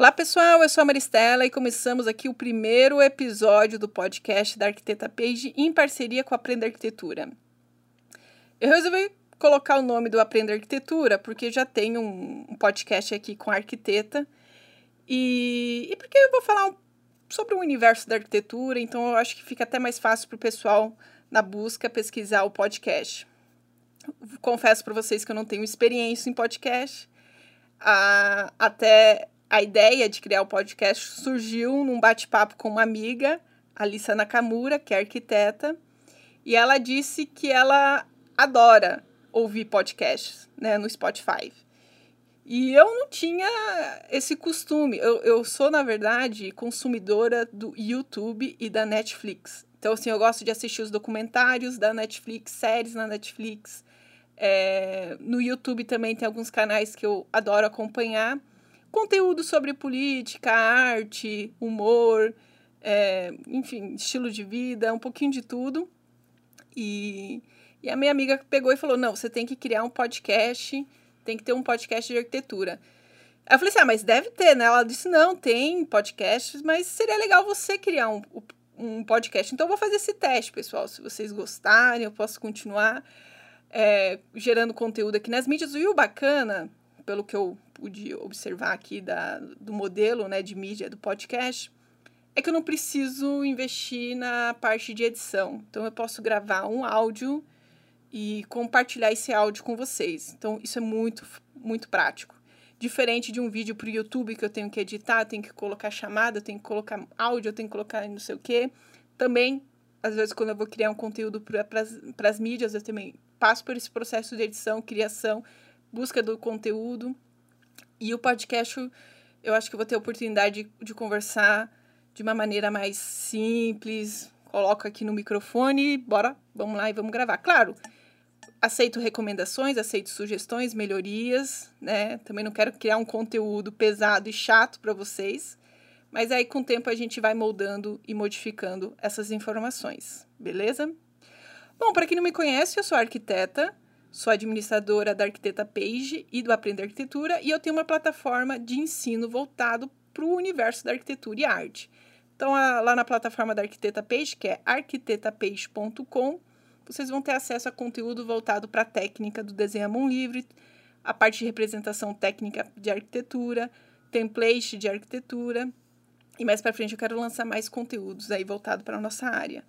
Olá pessoal, eu sou a Maristela e começamos aqui o primeiro episódio do podcast da Arquiteta Page em parceria com a Aprenda Arquitetura. Eu resolvi colocar o nome do Aprenda Arquitetura porque já tenho um, podcast aqui com a arquiteta e, e porque eu vou falar um, sobre o universo da arquitetura, então eu acho que fica até mais fácil para o pessoal na busca pesquisar o podcast. Confesso para vocês que eu não tenho experiência em podcast. Ah, até a ideia de criar o podcast surgiu num bate-papo com uma amiga, Alissa Nakamura, que é arquiteta, e ela disse que ela adora ouvir podcasts né, no Spotify. E eu não tinha esse costume. Eu, eu sou, na verdade, consumidora do YouTube e da Netflix. Então, assim, eu gosto de assistir os documentários da Netflix, séries na Netflix. É, no YouTube também tem alguns canais que eu adoro acompanhar conteúdo sobre política, arte, humor, é, enfim, estilo de vida, um pouquinho de tudo. E, e a minha amiga pegou e falou: não, você tem que criar um podcast, tem que ter um podcast de arquitetura. Eu falei assim: ah, mas deve ter, né? Ela disse: não, tem podcasts, mas seria legal você criar um, um podcast. Então eu vou fazer esse teste, pessoal. Se vocês gostarem, eu posso continuar é, gerando conteúdo aqui nas mídias. E o bacana, pelo que eu pude observar aqui da, do modelo né, de mídia do podcast, é que eu não preciso investir na parte de edição. Então, eu posso gravar um áudio e compartilhar esse áudio com vocês. Então, isso é muito, muito prático. Diferente de um vídeo para o YouTube que eu tenho que editar, tenho que colocar chamada, tenho que colocar áudio, tenho que colocar não sei o quê. Também, às vezes, quando eu vou criar um conteúdo para as mídias, eu também passo por esse processo de edição, criação, busca do conteúdo. E o podcast, eu acho que vou ter a oportunidade de, conversar de uma maneira mais simples. Coloco aqui no microfone, bora, vamos lá e vamos gravar. Claro, aceito recomendações, aceito sugestões, melhorias, né? Também não quero criar um conteúdo pesado e chato para vocês, mas aí com o tempo a gente vai moldando e modificando essas informações, beleza? Bom, para quem não me conhece, eu sou arquiteta, Sou administradora da Arquiteta Page e do Aprender Arquitetura e eu tenho uma plataforma de ensino voltado para o universo da arquitetura e arte. Então, lá na plataforma da Arquiteta Page, que é arquitetapage.com, vocês vão ter acesso a conteúdo voltado para a técnica do desenho à mão livre, a parte de representação técnica de arquitetura, template de arquitetura. E mais para frente eu quero lançar mais conteúdos aí voltado para a nossa área.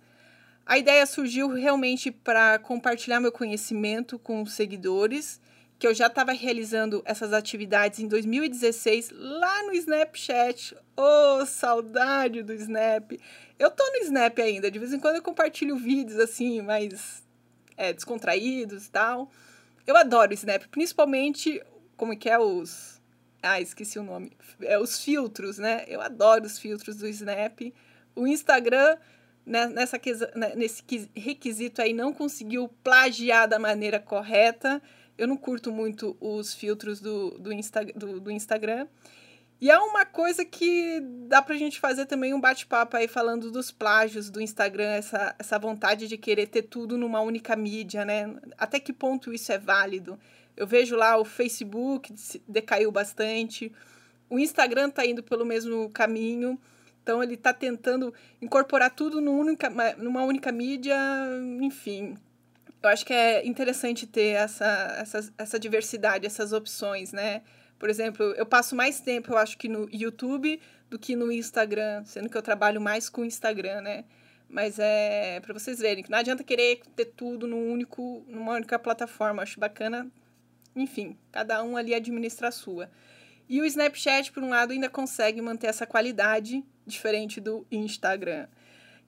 A ideia surgiu realmente para compartilhar meu conhecimento com os seguidores, que eu já estava realizando essas atividades em 2016 lá no Snapchat. Oh, saudade do Snap! Eu tô no Snap ainda, de vez em quando eu compartilho vídeos assim, mais é, descontraídos e tal. Eu adoro o Snap, principalmente como que é os ah, esqueci o nome. É os filtros, né? Eu adoro os filtros do Snap. O Instagram nessa, nesse requisito aí não conseguiu plagiar da maneira correta. Eu não curto muito os filtros do, do, Insta, do, do Instagram. E é uma coisa que dá pra gente fazer também um bate-papo aí falando dos plágios do Instagram, essa, essa vontade de querer ter tudo numa única mídia, né? Até que ponto isso é válido? Eu vejo lá o Facebook decaiu bastante, o Instagram tá indo pelo mesmo caminho. Então ele está tentando incorporar tudo numa única, numa única mídia, enfim. Eu acho que é interessante ter essa, essa, essa diversidade, essas opções, né? Por exemplo, eu passo mais tempo, eu acho que no YouTube do que no Instagram, sendo que eu trabalho mais com o Instagram, né? Mas é para vocês verem que não adianta querer ter tudo num único, numa única plataforma. Acho bacana, enfim, cada um ali administra a sua. E o Snapchat, por um lado, ainda consegue manter essa qualidade diferente do Instagram.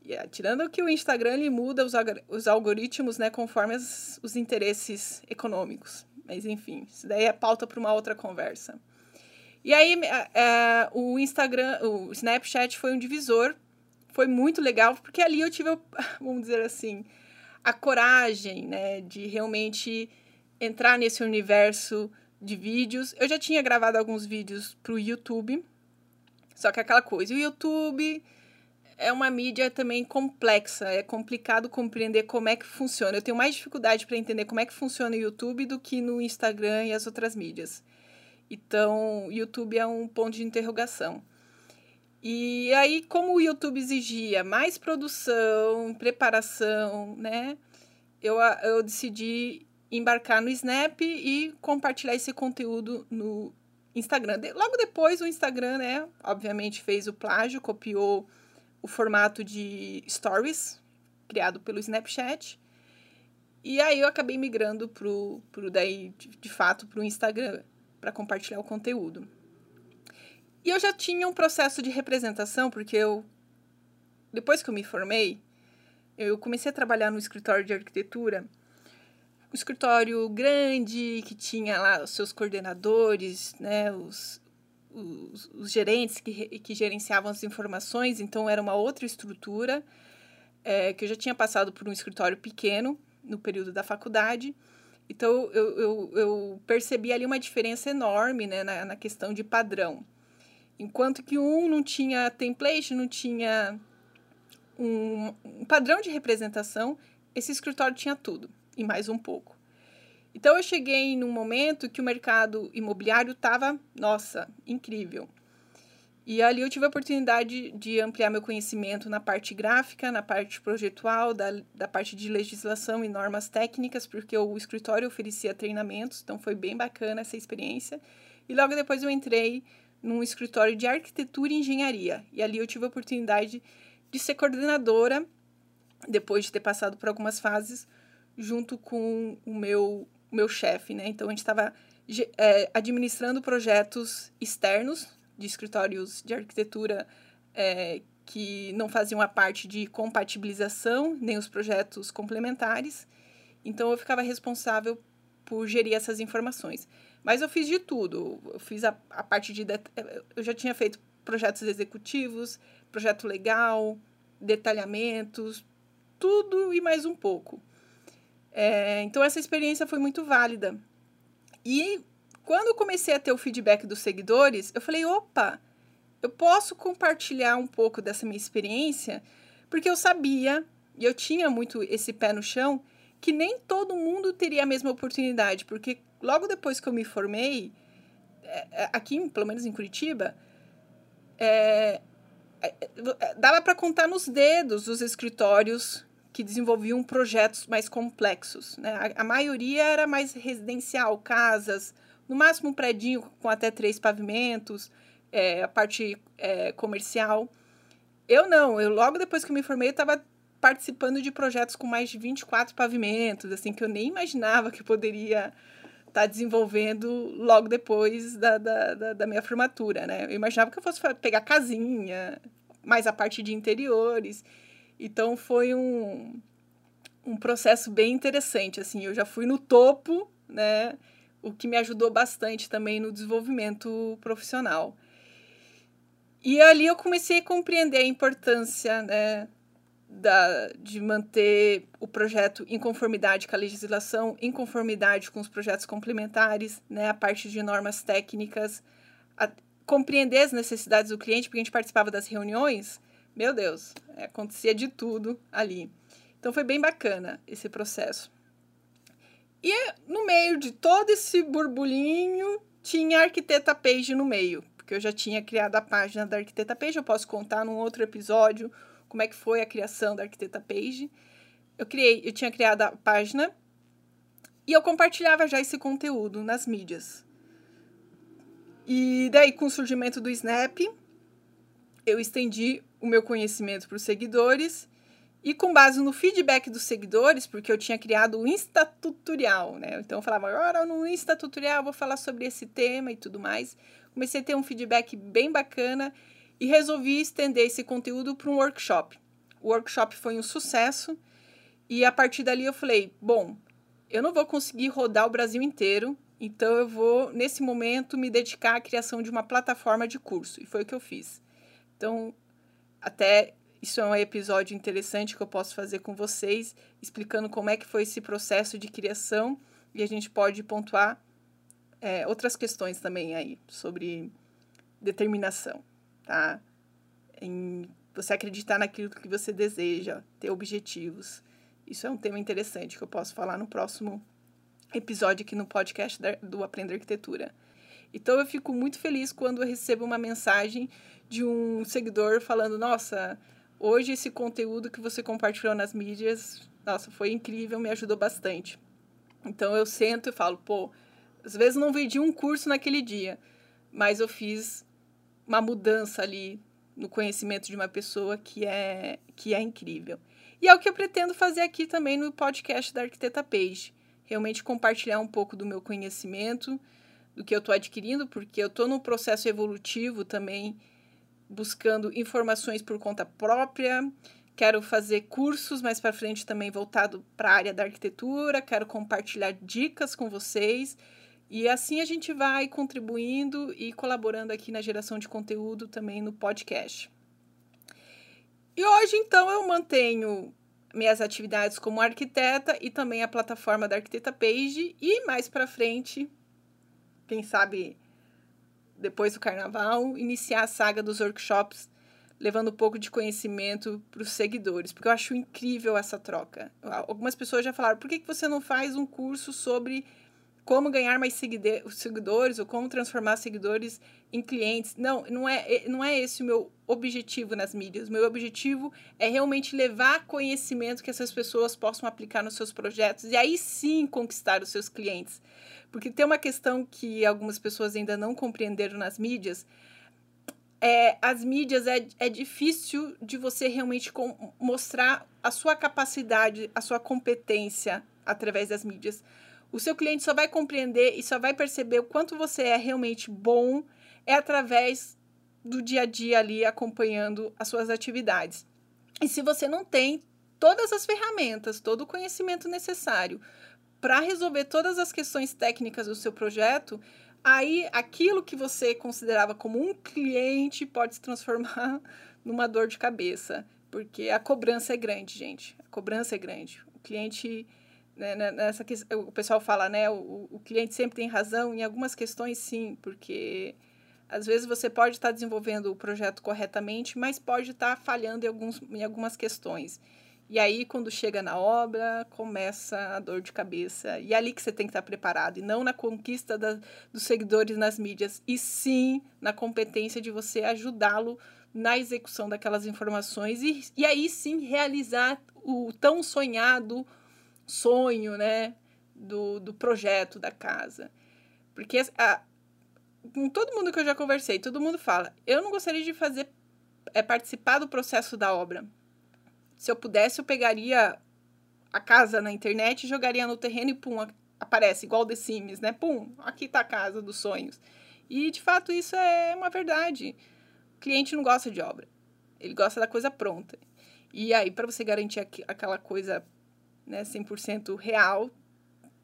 E, é, tirando que o Instagram ele muda os, os algoritmos né, conforme as, os interesses econômicos. Mas enfim, isso daí é pauta para uma outra conversa. E aí é, o Instagram, o Snapchat foi um divisor, foi muito legal, porque ali eu tive, vamos dizer assim, a coragem né, de realmente entrar nesse universo de vídeos. Eu já tinha gravado alguns vídeos para o YouTube, só que é aquela coisa, o YouTube é uma mídia também complexa, é complicado compreender como é que funciona. Eu tenho mais dificuldade para entender como é que funciona o YouTube do que no Instagram e as outras mídias. Então, YouTube é um ponto de interrogação. E aí, como o YouTube exigia mais produção, preparação, né? Eu, eu decidi embarcar no Snap e compartilhar esse conteúdo no Instagram. Logo depois, o Instagram, né? Obviamente fez o plágio, copiou o formato de stories criado pelo Snapchat. E aí eu acabei migrando pro, pro daí, de, de fato, pro Instagram para compartilhar o conteúdo. E eu já tinha um processo de representação, porque eu, depois que eu me formei, eu comecei a trabalhar no escritório de arquitetura. Um escritório grande, que tinha lá os seus coordenadores, né, os, os, os gerentes que, que gerenciavam as informações, então era uma outra estrutura, é, que eu já tinha passado por um escritório pequeno no período da faculdade. Então, eu, eu, eu percebi ali uma diferença enorme né, na, na questão de padrão. Enquanto que um não tinha template, não tinha um, um padrão de representação, esse escritório tinha tudo e mais um pouco. Então, eu cheguei num momento que o mercado imobiliário estava, nossa, incrível. E ali eu tive a oportunidade de ampliar meu conhecimento na parte gráfica, na parte projetual, da, da parte de legislação e normas técnicas, porque o escritório oferecia treinamentos, então foi bem bacana essa experiência. E logo depois eu entrei num escritório de arquitetura e engenharia. E ali eu tive a oportunidade de ser coordenadora, depois de ter passado por algumas fases, junto com o meu, meu chefe, né? Então a gente estava é, administrando projetos externos de escritórios de arquitetura é, que não faziam a parte de compatibilização, nem os projetos complementares. Então, eu ficava responsável por gerir essas informações. Mas eu fiz de tudo. Eu fiz a, a parte de. Eu já tinha feito projetos executivos, projeto legal, detalhamentos, tudo e mais um pouco. É, então, essa experiência foi muito válida. E quando eu comecei a ter o feedback dos seguidores, eu falei: opa, eu posso compartilhar um pouco dessa minha experiência, porque eu sabia, e eu tinha muito esse pé no chão, que nem todo mundo teria a mesma oportunidade, porque logo depois que eu me formei, é, é, aqui, pelo menos em Curitiba, é, é dava para contar nos dedos os escritórios que desenvolviam projetos mais complexos. Né? A, a maioria era mais residencial, casas, no máximo um predinho com até três pavimentos, é, a parte é, comercial. Eu não, eu logo depois que me formei, eu estava participando de projetos com mais de 24 pavimentos, assim, que eu nem imaginava que poderia estar tá desenvolvendo logo depois da, da, da, da minha formatura, né? Eu imaginava que eu fosse pegar casinha, mais a parte de interiores. Então, foi um, um processo bem interessante, assim, eu já fui no topo, né? o que me ajudou bastante também no desenvolvimento profissional. E ali eu comecei a compreender a importância né, da, de manter o projeto em conformidade com a legislação, em conformidade com os projetos complementares, né, a parte de normas técnicas, a, compreender as necessidades do cliente, porque a gente participava das reuniões, meu Deus, é, acontecia de tudo ali. Então foi bem bacana esse processo. E no meio de todo esse burbulinho, tinha a Arquiteta Page no meio, porque eu já tinha criado a página da Arquiteta Page, eu posso contar num outro episódio como é que foi a criação da Arquiteta Page. Eu criei, eu tinha criado a página e eu compartilhava já esse conteúdo nas mídias. E daí, com o surgimento do Snap, eu estendi o meu conhecimento para os seguidores e com base no feedback dos seguidores, porque eu tinha criado o Insta Tutorial, né? Então eu falava, agora no Insta Tutorial vou falar sobre esse tema e tudo mais. Comecei a ter um feedback bem bacana e resolvi estender esse conteúdo para um workshop. O workshop foi um sucesso e a partir dali eu falei, bom, eu não vou conseguir rodar o Brasil inteiro, então eu vou, nesse momento, me dedicar à criação de uma plataforma de curso. E foi o que eu fiz. Então, até isso é um episódio interessante que eu posso fazer com vocês, explicando como é que foi esse processo de criação e a gente pode pontuar é, outras questões também aí sobre determinação, tá? Em você acreditar naquilo que você deseja, ter objetivos. Isso é um tema interessante que eu posso falar no próximo episódio aqui no podcast do Aprender Arquitetura. Então eu fico muito feliz quando eu recebo uma mensagem de um seguidor falando: Nossa, hoje esse conteúdo que você compartilhou nas mídias, nossa, foi incrível, me ajudou bastante. Então eu sento e falo: Pô, às vezes não vendi um curso naquele dia, mas eu fiz uma mudança ali no conhecimento de uma pessoa que é, que é incrível. E é o que eu pretendo fazer aqui também no podcast da Arquiteta Page. Realmente compartilhar um pouco do meu conhecimento, do que eu estou adquirindo, porque eu estou num processo evolutivo também, buscando informações por conta própria. Quero fazer cursos mais para frente também voltado para a área da arquitetura. Quero compartilhar dicas com vocês. E assim a gente vai contribuindo e colaborando aqui na geração de conteúdo também no podcast. E hoje, então, eu mantenho minhas atividades como arquiteta e também a plataforma da Arquiteta Page. E mais para frente, quem sabe depois do carnaval, iniciar a saga dos workshops, levando um pouco de conhecimento para os seguidores, porque eu acho incrível essa troca. Algumas pessoas já falaram: por que, que você não faz um curso sobre como ganhar mais seguidores ou como transformar seguidores em clientes. Não, não é, não é esse o meu objetivo nas mídias. O meu objetivo é realmente levar conhecimento que essas pessoas possam aplicar nos seus projetos e aí sim conquistar os seus clientes. Porque tem uma questão que algumas pessoas ainda não compreenderam nas mídias. É, as mídias é, é difícil de você realmente mostrar a sua capacidade, a sua competência através das mídias. O seu cliente só vai compreender e só vai perceber o quanto você é realmente bom é através do dia a dia ali acompanhando as suas atividades. E se você não tem todas as ferramentas, todo o conhecimento necessário para resolver todas as questões técnicas do seu projeto, aí aquilo que você considerava como um cliente pode se transformar numa dor de cabeça, porque a cobrança é grande, gente. A cobrança é grande. O cliente nessa que o pessoal fala, né, o, o cliente sempre tem razão em algumas questões, sim, porque às vezes você pode estar desenvolvendo o projeto corretamente, mas pode estar falhando em, alguns, em algumas questões. E aí, quando chega na obra, começa a dor de cabeça. E é ali que você tem que estar preparado. E não na conquista da, dos seguidores nas mídias. E sim na competência de você ajudá-lo na execução daquelas informações. E, e aí sim realizar o tão sonhado sonho, né, do, do projeto da casa. Porque a, com todo mundo que eu já conversei, todo mundo fala, eu não gostaria de fazer, é participar do processo da obra. Se eu pudesse, eu pegaria a casa na internet, jogaria no terreno e pum, aparece, igual The Sims, né? Pum, aqui tá a casa dos sonhos. E, de fato, isso é uma verdade. O cliente não gosta de obra. Ele gosta da coisa pronta. E aí, para você garantir aquela coisa né, 100% real,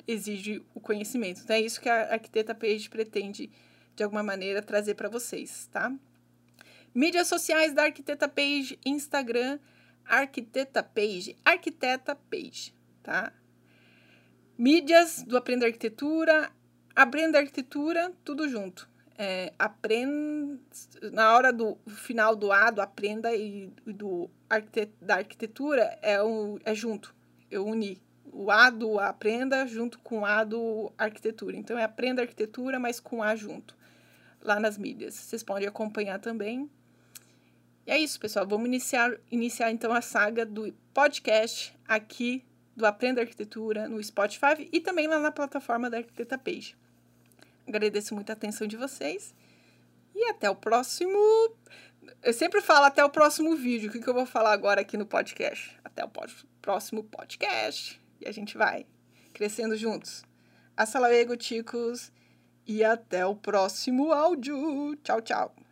exige o conhecimento. Então, é isso que a Arquiteta Page pretende, de alguma maneira, trazer para vocês, tá? Mídias sociais da Arquiteta Page, Instagram, Arquiteta Page, Arquiteta Page, tá? Mídias do Aprenda Arquitetura, Aprenda Arquitetura, tudo junto. É, aprenda, na hora do final do A, do Aprenda e do arquitet, da Arquitetura, é, um, é junto eu uni o A do Aprenda junto com o A do Arquitetura. Então, é Aprenda Arquitetura, mas com A junto, lá nas mídias. Vocês podem acompanhar também. E é isso, pessoal. Vamos iniciar, iniciar então a saga do podcast aqui do Aprenda Arquitetura no Spotify e também lá na plataforma da Arquiteta Page. Agradeço muito a atenção de vocês e até o próximo. Eu sempre falo até o próximo vídeo. O que, que eu vou falar agora aqui no podcast? Até o próximo próximo podcast. E a gente vai crescendo juntos. Hasta luego, chicos. E até o próximo áudio. Tchau, tchau.